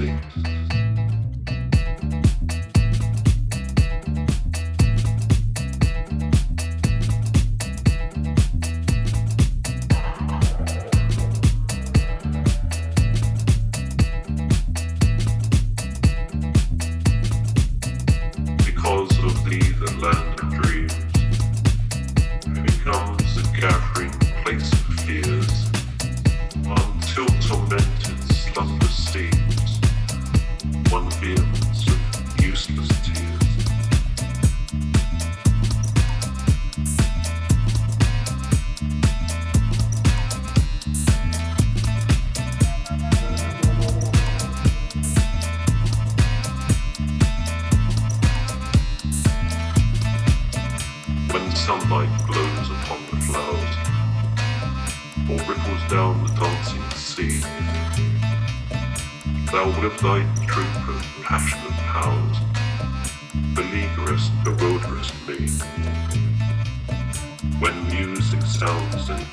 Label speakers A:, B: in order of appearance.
A: ecstasy. the road less made. When music sounds and